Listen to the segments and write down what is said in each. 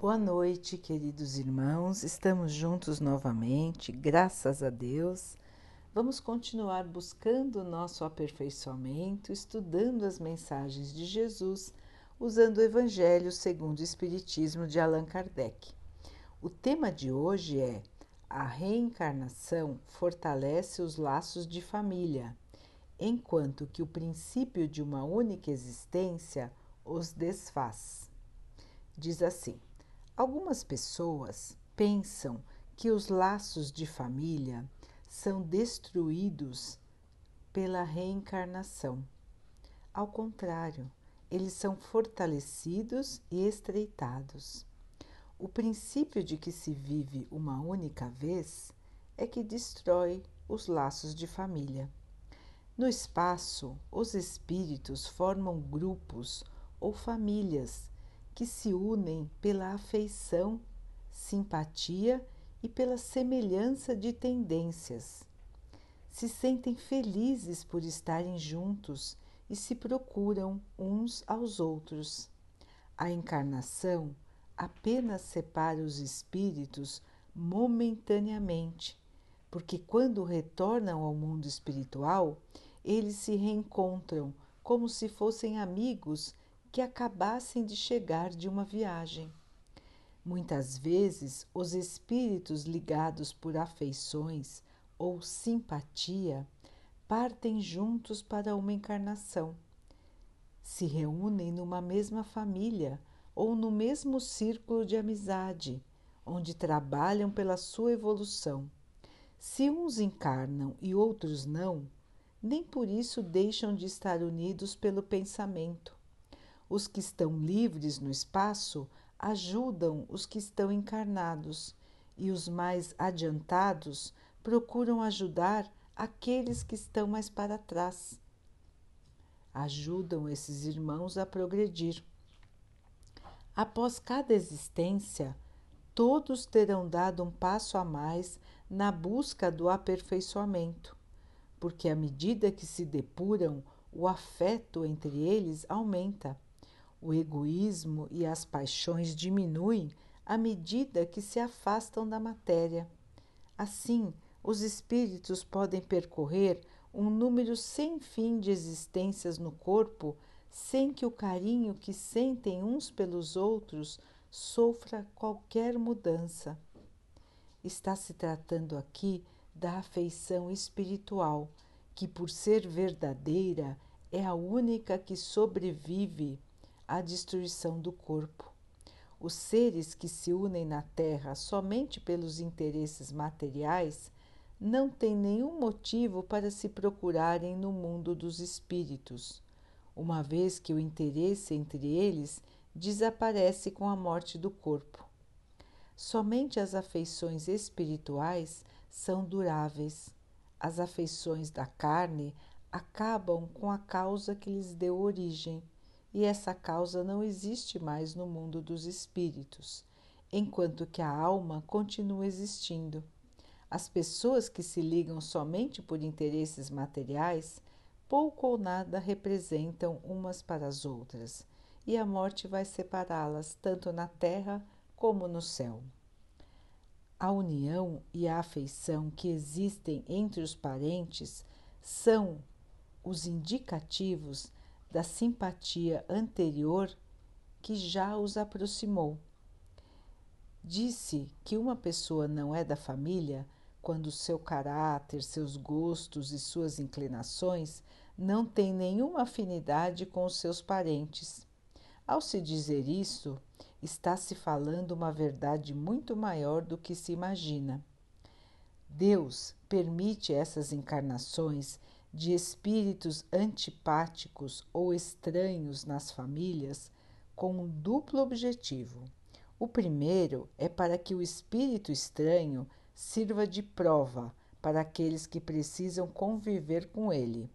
Boa noite, queridos irmãos. Estamos juntos novamente, graças a Deus. Vamos continuar buscando o nosso aperfeiçoamento, estudando as mensagens de Jesus, usando o Evangelho segundo o Espiritismo de Allan Kardec. O tema de hoje é A reencarnação fortalece os laços de família, enquanto que o princípio de uma única existência os desfaz. Diz assim: Algumas pessoas pensam que os laços de família são destruídos pela reencarnação. Ao contrário, eles são fortalecidos e estreitados. O princípio de que se vive uma única vez é que destrói os laços de família. No espaço, os espíritos formam grupos ou famílias que se unem pela afeição, simpatia e pela semelhança de tendências. Se sentem felizes por estarem juntos e se procuram uns aos outros. A encarnação apenas separa os espíritos momentaneamente, porque quando retornam ao mundo espiritual, eles se reencontram como se fossem amigos que acabassem de chegar de uma viagem. Muitas vezes, os espíritos ligados por afeições ou simpatia partem juntos para uma encarnação. Se reúnem numa mesma família ou no mesmo círculo de amizade, onde trabalham pela sua evolução. Se uns encarnam e outros não, nem por isso deixam de estar unidos pelo pensamento os que estão livres no espaço ajudam os que estão encarnados, e os mais adiantados procuram ajudar aqueles que estão mais para trás. Ajudam esses irmãos a progredir. Após cada existência, todos terão dado um passo a mais na busca do aperfeiçoamento, porque à medida que se depuram, o afeto entre eles aumenta o egoísmo e as paixões diminuem à medida que se afastam da matéria. Assim, os espíritos podem percorrer um número sem fim de existências no corpo sem que o carinho que sentem uns pelos outros sofra qualquer mudança. Está se tratando aqui da afeição espiritual, que, por ser verdadeira, é a única que sobrevive a destruição do corpo. Os seres que se unem na Terra somente pelos interesses materiais não têm nenhum motivo para se procurarem no mundo dos espíritos, uma vez que o interesse entre eles desaparece com a morte do corpo. Somente as afeições espirituais são duráveis. As afeições da carne acabam com a causa que lhes deu origem e essa causa não existe mais no mundo dos espíritos, enquanto que a alma continua existindo. As pessoas que se ligam somente por interesses materiais pouco ou nada representam umas para as outras, e a morte vai separá-las tanto na terra como no céu. A união e a afeição que existem entre os parentes são os indicativos da simpatia anterior que já os aproximou. Disse que uma pessoa não é da família quando seu caráter, seus gostos e suas inclinações não têm nenhuma afinidade com os seus parentes. Ao se dizer isso, está se falando uma verdade muito maior do que se imagina. Deus permite essas encarnações de espíritos antipáticos ou estranhos nas famílias com um duplo objetivo. O primeiro é para que o espírito estranho sirva de prova para aqueles que precisam conviver com ele.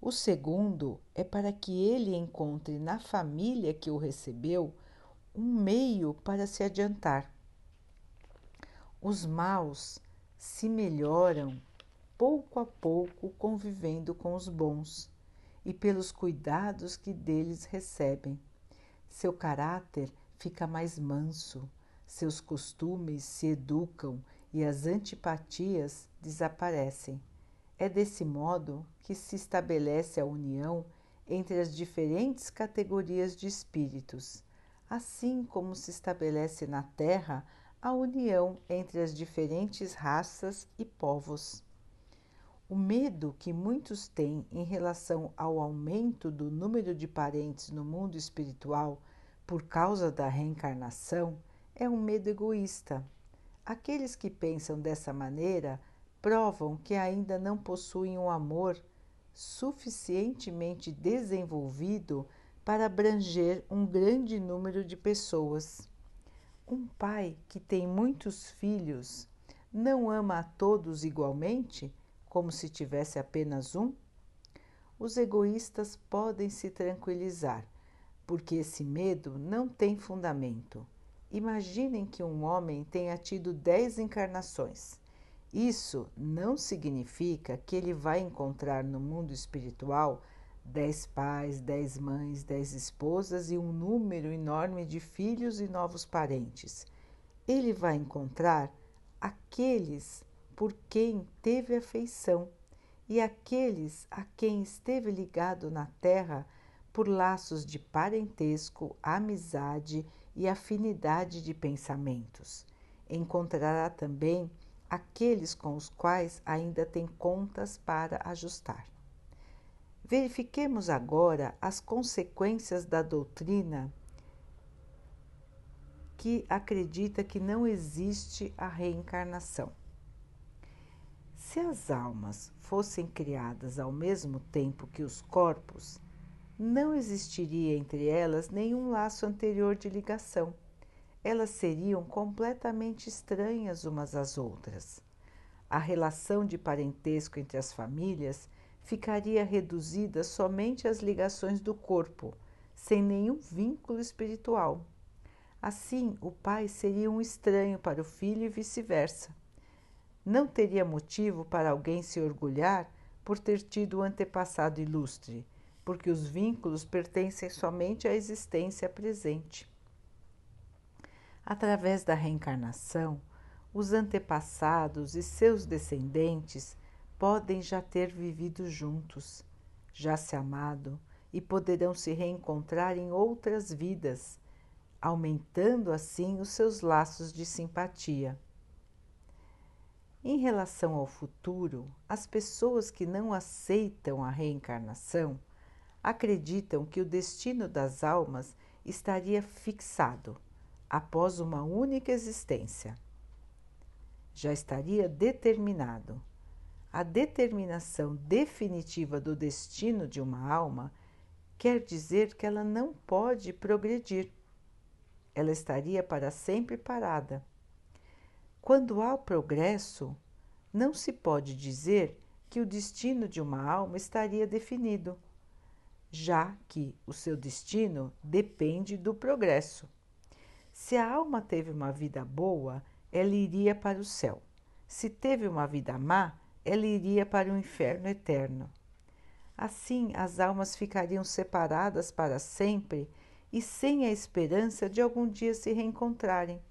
O segundo é para que ele encontre na família que o recebeu um meio para se adiantar. Os maus se melhoram pouco a pouco convivendo com os bons e pelos cuidados que deles recebem. Seu caráter fica mais manso, seus costumes se educam e as antipatias desaparecem. É desse modo que se estabelece a união entre as diferentes categorias de espíritos, assim como se estabelece na Terra a união entre as diferentes raças e povos. O medo que muitos têm em relação ao aumento do número de parentes no mundo espiritual por causa da reencarnação é um medo egoísta. Aqueles que pensam dessa maneira provam que ainda não possuem um amor suficientemente desenvolvido para abranger um grande número de pessoas. Um pai que tem muitos filhos não ama a todos igualmente, como se tivesse apenas um? Os egoístas podem se tranquilizar, porque esse medo não tem fundamento. Imaginem que um homem tenha tido dez encarnações. Isso não significa que ele vai encontrar no mundo espiritual dez pais, dez mães, dez esposas e um número enorme de filhos e novos parentes. Ele vai encontrar aqueles por quem teve afeição e aqueles a quem esteve ligado na terra por laços de parentesco, amizade e afinidade de pensamentos. Encontrará também aqueles com os quais ainda tem contas para ajustar. Verifiquemos agora as consequências da doutrina que acredita que não existe a reencarnação. Se as almas fossem criadas ao mesmo tempo que os corpos, não existiria entre elas nenhum laço anterior de ligação. Elas seriam completamente estranhas umas às outras. A relação de parentesco entre as famílias ficaria reduzida somente às ligações do corpo, sem nenhum vínculo espiritual. Assim, o pai seria um estranho para o filho e vice-versa. Não teria motivo para alguém se orgulhar por ter tido um antepassado ilustre, porque os vínculos pertencem somente à existência presente. Através da reencarnação, os antepassados e seus descendentes podem já ter vivido juntos, já se amado e poderão se reencontrar em outras vidas, aumentando assim os seus laços de simpatia. Em relação ao futuro, as pessoas que não aceitam a reencarnação acreditam que o destino das almas estaria fixado após uma única existência. Já estaria determinado a determinação definitiva do destino de uma alma quer dizer que ela não pode progredir. Ela estaria para sempre parada. Quando há progresso, não se pode dizer que o destino de uma alma estaria definido, já que o seu destino depende do progresso. Se a alma teve uma vida boa, ela iria para o céu. Se teve uma vida má, ela iria para o inferno eterno. Assim, as almas ficariam separadas para sempre e sem a esperança de algum dia se reencontrarem.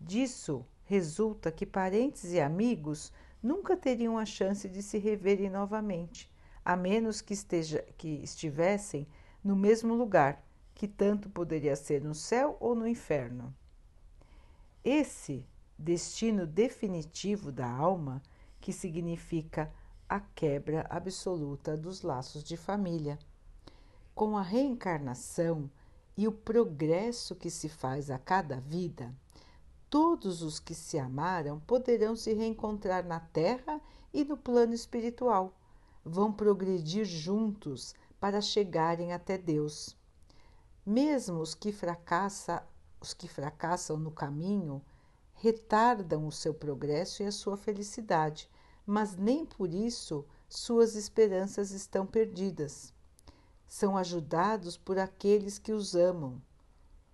Disso resulta que parentes e amigos nunca teriam a chance de se reverem novamente, a menos que, esteja, que estivessem no mesmo lugar, que tanto poderia ser no céu ou no inferno. Esse destino definitivo da alma que significa a quebra absoluta dos laços de família. Com a reencarnação e o progresso que se faz a cada vida, todos os que se amaram poderão se reencontrar na Terra e no plano espiritual. Vão progredir juntos para chegarem até Deus. Mesmo os que, fracassa, os que fracassam no caminho retardam o seu progresso e a sua felicidade, mas nem por isso suas esperanças estão perdidas. São ajudados por aqueles que os amam,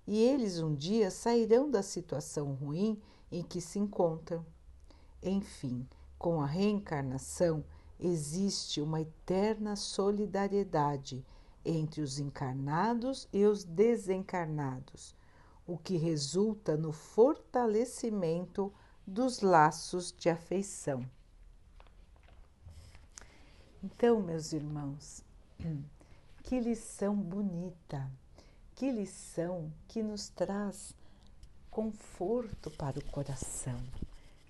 e eles um dia sairão da situação ruim em que se encontram. Enfim, com a reencarnação existe uma eterna solidariedade entre os encarnados e os desencarnados, o que resulta no fortalecimento dos laços de afeição. Então, meus irmãos, que lição bonita, que lição que nos traz conforto para o coração,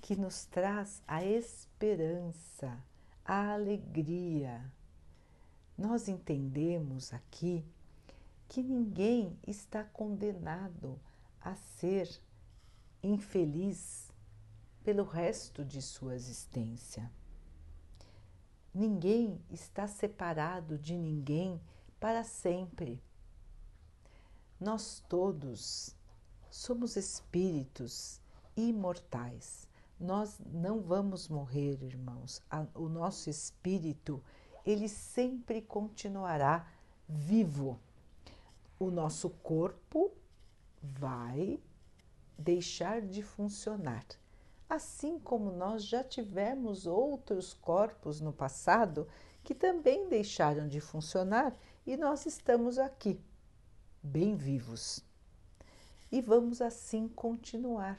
que nos traz a esperança, a alegria. Nós entendemos aqui que ninguém está condenado a ser infeliz pelo resto de sua existência. Ninguém está separado de ninguém para sempre. Nós todos somos espíritos imortais. Nós não vamos morrer, irmãos. O nosso espírito, ele sempre continuará vivo. O nosso corpo vai deixar de funcionar assim como nós já tivemos outros corpos no passado que também deixaram de funcionar e nós estamos aqui, bem vivos. E vamos assim continuar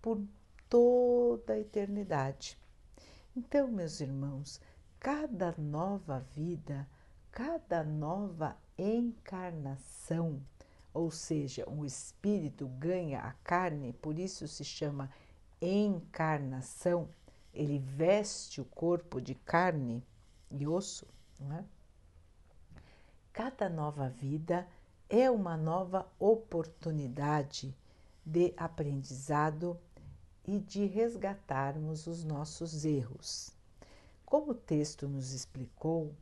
por toda a eternidade. Então, meus irmãos, cada nova vida, cada nova encarnação, ou seja, um espírito ganha a carne, por isso se chama encarnação, ele veste o corpo de carne e osso, não é? Cada nova vida é uma nova oportunidade de aprendizado e de resgatarmos os nossos erros. Como o texto nos explicou,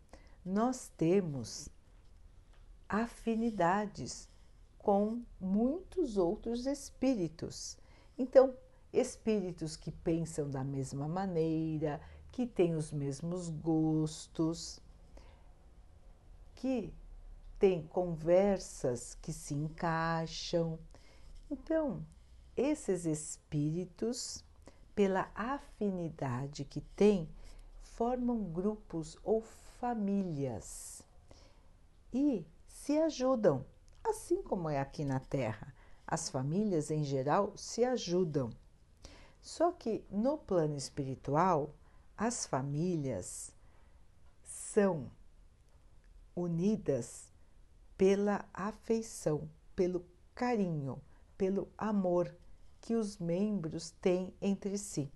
nós temos afinidades com muitos outros espíritos. Então, espíritos que pensam da mesma maneira, que têm os mesmos gostos, que têm conversas que se encaixam. Então, esses espíritos, pela afinidade que têm, formam grupos ou famílias e se ajudam, assim como é aqui na Terra. As famílias em geral se ajudam. Só que no plano espiritual, as famílias são unidas pela afeição, pelo carinho, pelo amor que os membros têm entre si.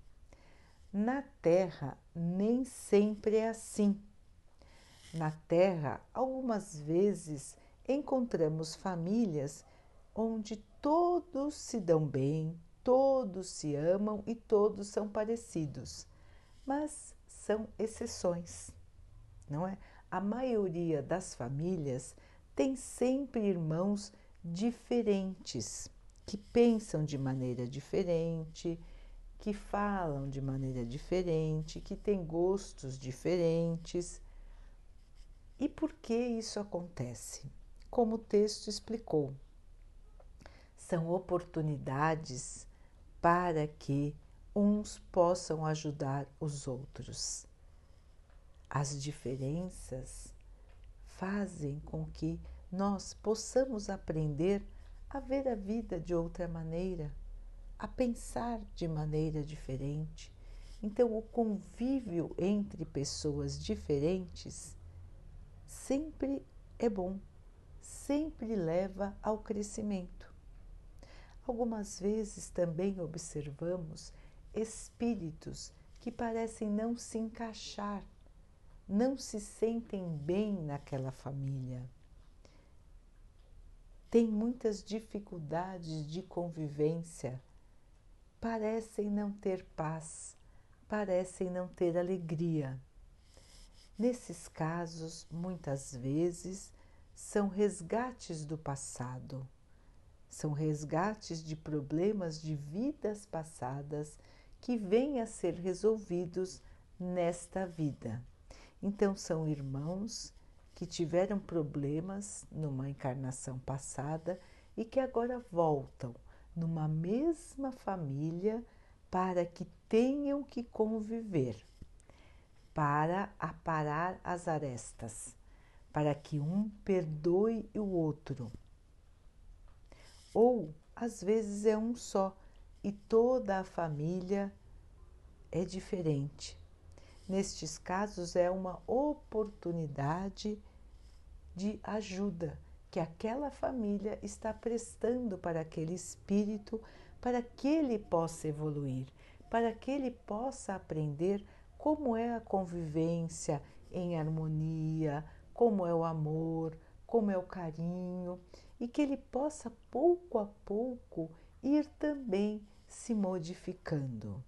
Na Terra, nem sempre é assim. Na Terra, algumas vezes encontramos famílias onde todos se dão bem, todos se amam e todos são parecidos, mas são exceções, não é? A maioria das famílias tem sempre irmãos diferentes, que pensam de maneira diferente, que falam de maneira diferente, que têm gostos diferentes. E por que isso acontece? Como o texto explicou, são oportunidades para que uns possam ajudar os outros. As diferenças fazem com que nós possamos aprender a ver a vida de outra maneira, a pensar de maneira diferente. Então, o convívio entre pessoas diferentes sempre é bom, sempre leva ao crescimento. Algumas vezes também observamos espíritos que parecem não se encaixar, não se sentem bem naquela família. Tem muitas dificuldades de convivência, parecem não ter paz, parecem não ter alegria. Nesses casos, muitas vezes, são resgates do passado são resgates de problemas de vidas passadas que vêm a ser resolvidos nesta vida. Então, são irmãos que tiveram problemas numa encarnação passada e que agora voltam numa mesma família para que tenham que conviver, para aparar as arestas, para que um perdoe o outro. Ou às vezes é um só e toda a família é diferente. Nestes casos, é uma oportunidade de ajuda que aquela família está prestando para aquele espírito, para que ele possa evoluir, para que ele possa aprender como é a convivência em harmonia, como é o amor, como é o carinho, e que ele possa pouco a pouco ir também se modificando.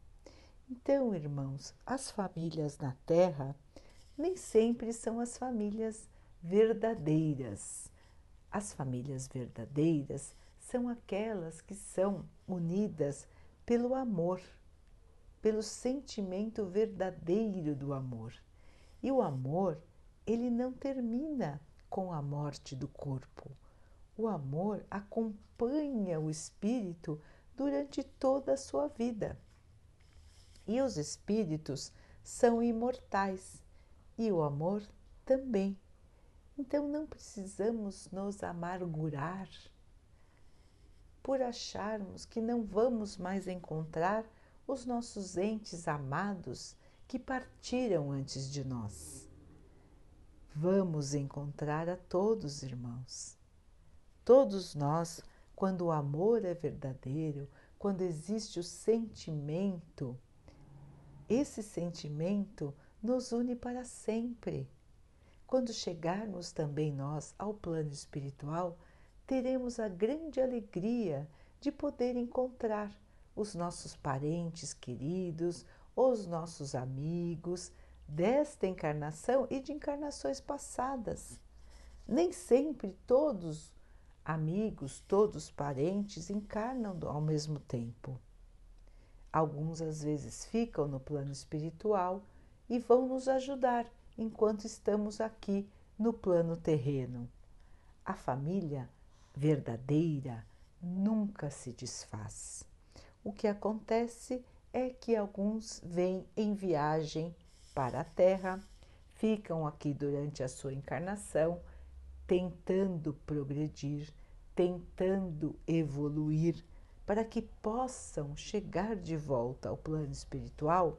Então, irmãos, as famílias na Terra nem sempre são as famílias verdadeiras. As famílias verdadeiras são aquelas que são unidas pelo amor, pelo sentimento verdadeiro do amor. E o amor, ele não termina com a morte do corpo. O amor acompanha o espírito durante toda a sua vida. E os espíritos são imortais e o amor também. Então não precisamos nos amargurar por acharmos que não vamos mais encontrar os nossos entes amados que partiram antes de nós. Vamos encontrar a todos, irmãos. Todos nós, quando o amor é verdadeiro, quando existe o sentimento, esse sentimento nos une para sempre. Quando chegarmos também nós ao plano espiritual, teremos a grande alegria de poder encontrar os nossos parentes queridos, os nossos amigos desta encarnação e de encarnações passadas. Nem sempre todos amigos, todos parentes encarnam ao mesmo tempo. Alguns às vezes ficam no plano espiritual e vão nos ajudar enquanto estamos aqui no plano terreno. A família verdadeira nunca se desfaz. O que acontece é que alguns vêm em viagem para a Terra, ficam aqui durante a sua encarnação, tentando progredir, tentando evoluir para que possam chegar de volta ao plano espiritual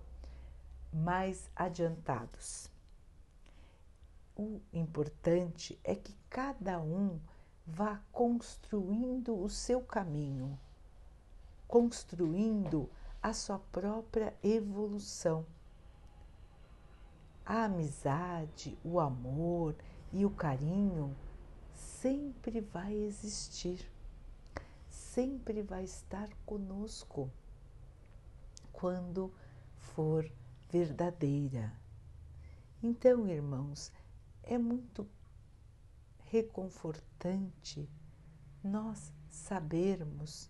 mais adiantados. O importante é que cada um vá construindo o seu caminho, construindo a sua própria evolução. A amizade, o amor e o carinho sempre vai existir sempre vai estar conosco quando for verdadeira. Então, irmãos, é muito reconfortante nós sabermos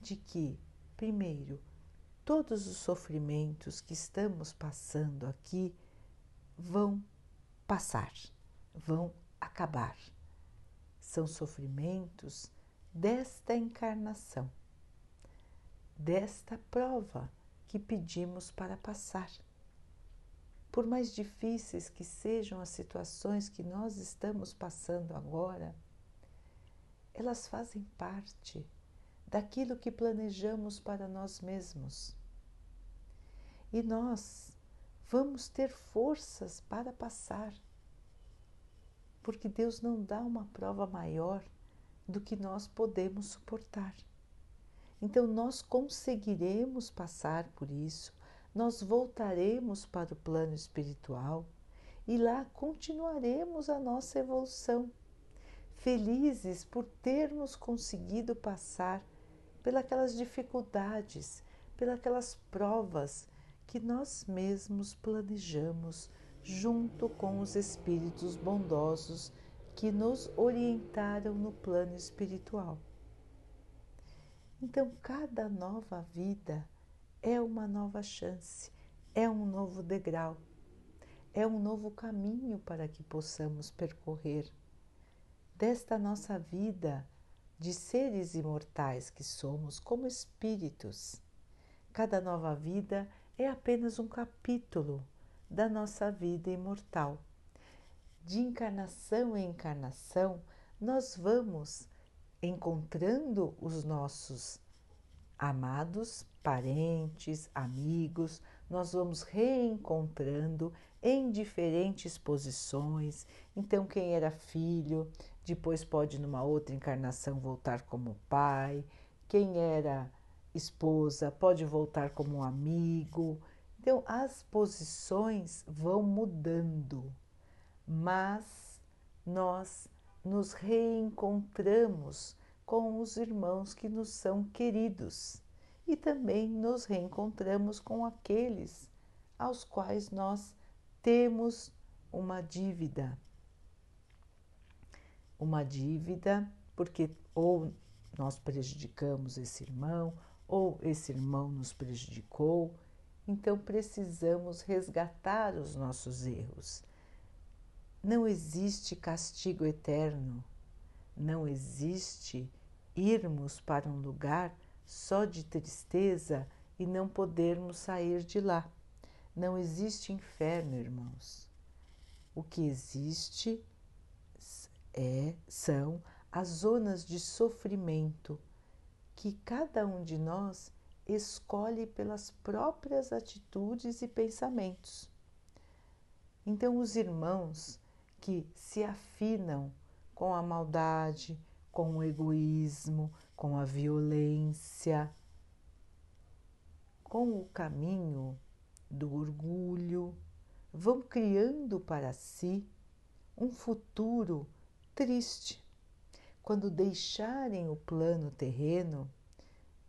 de que, primeiro, todos os sofrimentos que estamos passando aqui vão passar, vão acabar. São sofrimentos desta encarnação, desta prova que pedimos para passar. Por mais difíceis que sejam as situações que nós estamos passando agora, elas fazem parte daquilo que planejamos para nós mesmos. E nós vamos ter forças para passar, porque Deus não dá uma prova maior do que nós podemos suportar. Então, nós conseguiremos passar por isso, nós voltaremos para o plano espiritual e lá continuaremos a nossa evolução, felizes por termos conseguido passar pelas dificuldades, pelas provas que nós mesmos planejamos junto com os espíritos bondosos que nos orientaram no plano espiritual. Então, cada nova vida é uma nova chance, é um novo degrau, é um novo caminho para que possamos percorrer desta nossa vida de seres imortais que somos como espíritos. Cada nova vida é apenas um capítulo da nossa vida imortal de encarnação em encarnação, nós vamos encontrando os nossos amados parentes, amigos, nós vamos reencontrando em diferentes posições. Então, quem era filho, depois pode, numa outra encarnação, voltar como pai. Quem era esposa, pode voltar como amigo. Então, as posições vão mudando, mas nós nos reencontramos com os irmãos que nos são queridos e também nos reencontramos com aqueles aos quais nós temos uma dívida. Uma dívida porque ou nós prejudicamos esse irmão, ou esse irmão nos prejudicou, então precisamos resgatar os nossos erros. Não existe castigo eterno, não existe irmos para um lugar só de tristeza e não podermos sair de lá. Não existe inferno, irmãos. O que existe é, são as zonas de sofrimento que cada um de nós escolhe pelas próprias atitudes e pensamentos. Então, os irmãos que se afinam com a maldade, com o egoísmo, com a violência, com o caminho do orgulho, vão criando para si um futuro triste. Quando deixarem o plano terreno,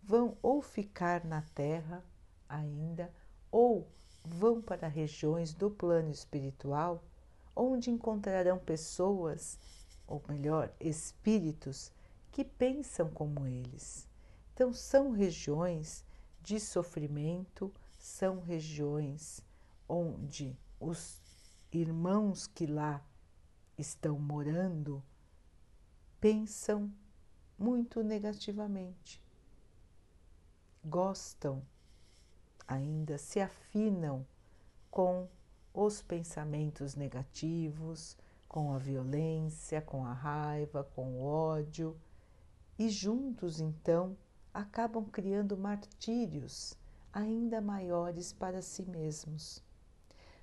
vão ou ficar na terra ainda, ou vão para regiões do plano espiritual, onde encontrarão pessoas, ou melhor, espíritos que pensam como eles. Então, são regiões de sofrimento, são regiões onde os irmãos que lá estão morando pensam muito negativamente, gostam, ainda se afinam com os pensamentos negativos, com a violência, com a raiva, com o ódio, e juntos então acabam criando martírios ainda maiores para si mesmos.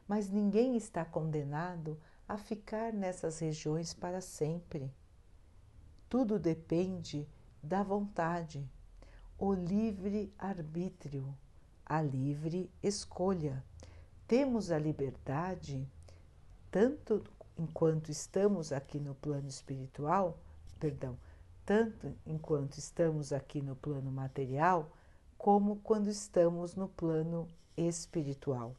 Mas ninguém está condenado a ficar nessas regiões para sempre. Tudo depende da vontade, o livre arbítrio, a livre escolha. Temos a liberdade, tanto enquanto estamos aqui no plano espiritual, perdão, tanto enquanto estamos aqui no plano material, como quando estamos no plano espiritual.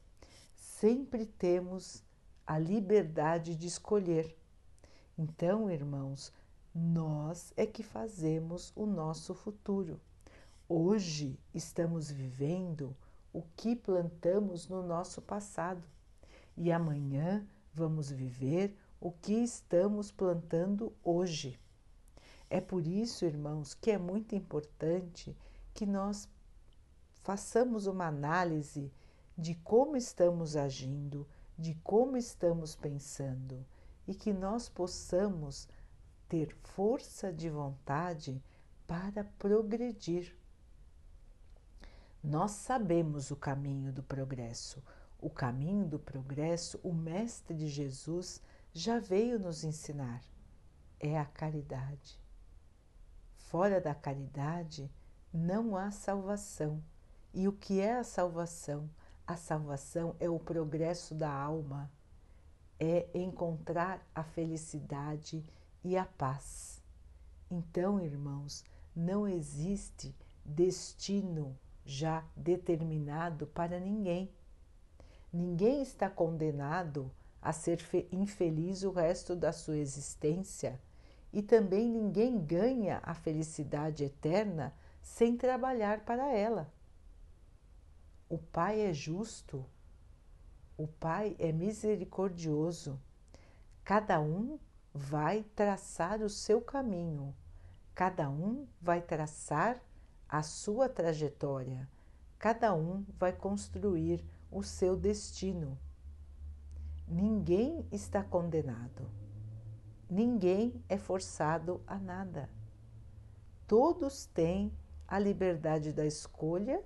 Sempre temos a liberdade de escolher. Então, irmãos, nós é que fazemos o nosso futuro. Hoje estamos vivendo o que plantamos no nosso passado e amanhã vamos viver o que estamos plantando hoje. É por isso, irmãos, que é muito importante que nós façamos uma análise de como estamos agindo, de como estamos pensando e que nós possamos ter força de vontade para progredir. Nós sabemos o caminho do progresso. O caminho do progresso, o Mestre Jesus já veio nos ensinar. É a caridade. Fora da caridade não há salvação. E o que é a salvação? A salvação é o progresso da alma, é encontrar a felicidade e a paz. Então, irmãos, não existe destino já determinado para ninguém. Ninguém está condenado a ser infeliz o resto da sua existência e também ninguém ganha a felicidade eterna sem trabalhar para ela. O Pai é justo, o Pai é misericordioso. Cada um vai traçar o seu caminho, cada um vai traçar a sua trajetória, cada um vai construir o seu destino. Ninguém está condenado. Ninguém é forçado a nada. Todos têm a liberdade da escolha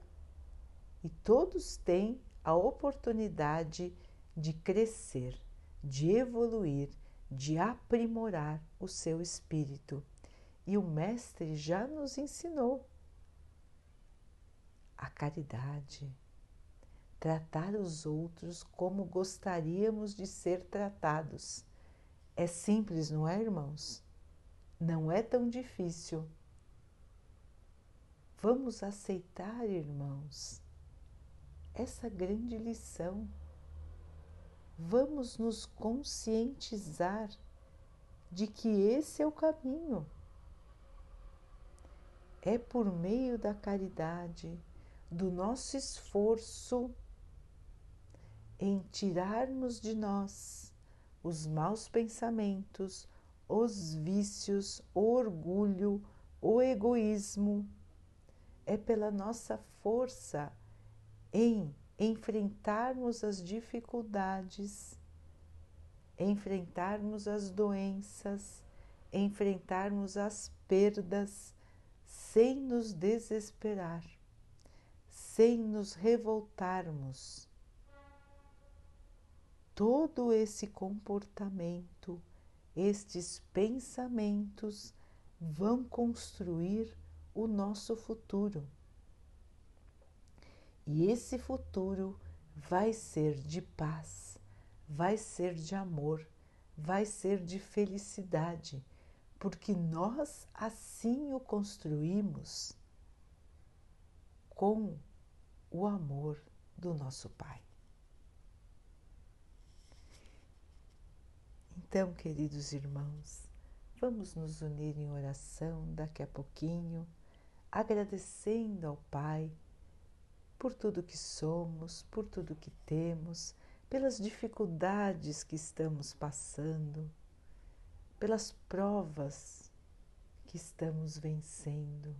e todos têm a oportunidade de crescer, de evoluir, de aprimorar o seu espírito. E o Mestre já nos ensinou a caridade, tratar os outros como gostaríamos de ser tratados. É simples, não é, irmãos? Não é tão difícil. Vamos aceitar, irmãos, essa grande lição. Vamos nos conscientizar de que esse é o caminho. É por meio da caridade, do nosso esforço em tirarmos de nós os maus pensamentos, os vícios, o orgulho, o egoísmo. É pela nossa força em enfrentarmos as dificuldades, enfrentarmos as doenças, enfrentarmos as perdas sem nos desesperar sem nos revoltarmos. Todo esse comportamento, estes pensamentos vão construir o nosso futuro. E esse futuro vai ser de paz, vai ser de amor, vai ser de felicidade, porque nós assim o construímos com o amor do nosso Pai. Então, queridos irmãos, vamos nos unir em oração daqui a pouquinho, agradecendo ao Pai por tudo que somos, por tudo que temos, pelas dificuldades que estamos passando, pelas provas que estamos vencendo.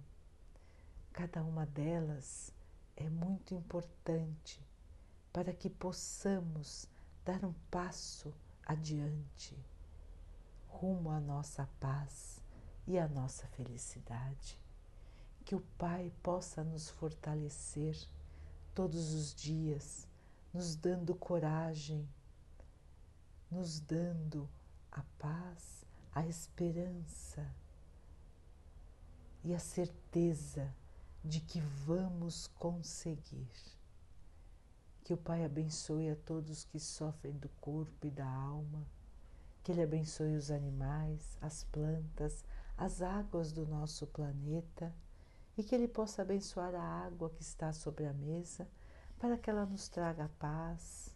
Cada uma delas é muito importante para que possamos dar um passo adiante rumo à nossa paz e à nossa felicidade. Que o Pai possa nos fortalecer todos os dias, nos dando coragem, nos dando a paz, a esperança e a certeza de que vamos conseguir. Que o Pai abençoe a todos que sofrem do corpo e da alma, que Ele abençoe os animais, as plantas, as águas do nosso planeta e que Ele possa abençoar a água que está sobre a mesa para que ela nos traga a paz,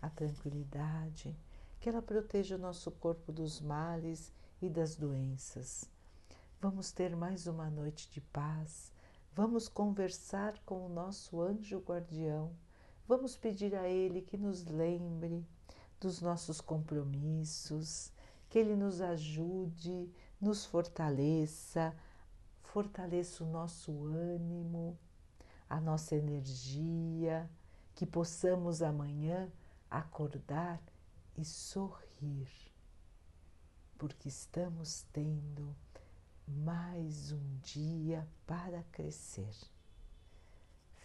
a tranquilidade, que ela proteja o nosso corpo dos males e das doenças. Vamos ter mais uma noite de paz Vamos conversar com o nosso anjo guardião. Vamos pedir a Ele que nos lembre dos nossos compromissos, que Ele nos ajude, nos fortaleça, fortaleça o nosso ânimo, a nossa energia, que possamos amanhã acordar e sorrir, porque estamos tendo mais um dia para crescer.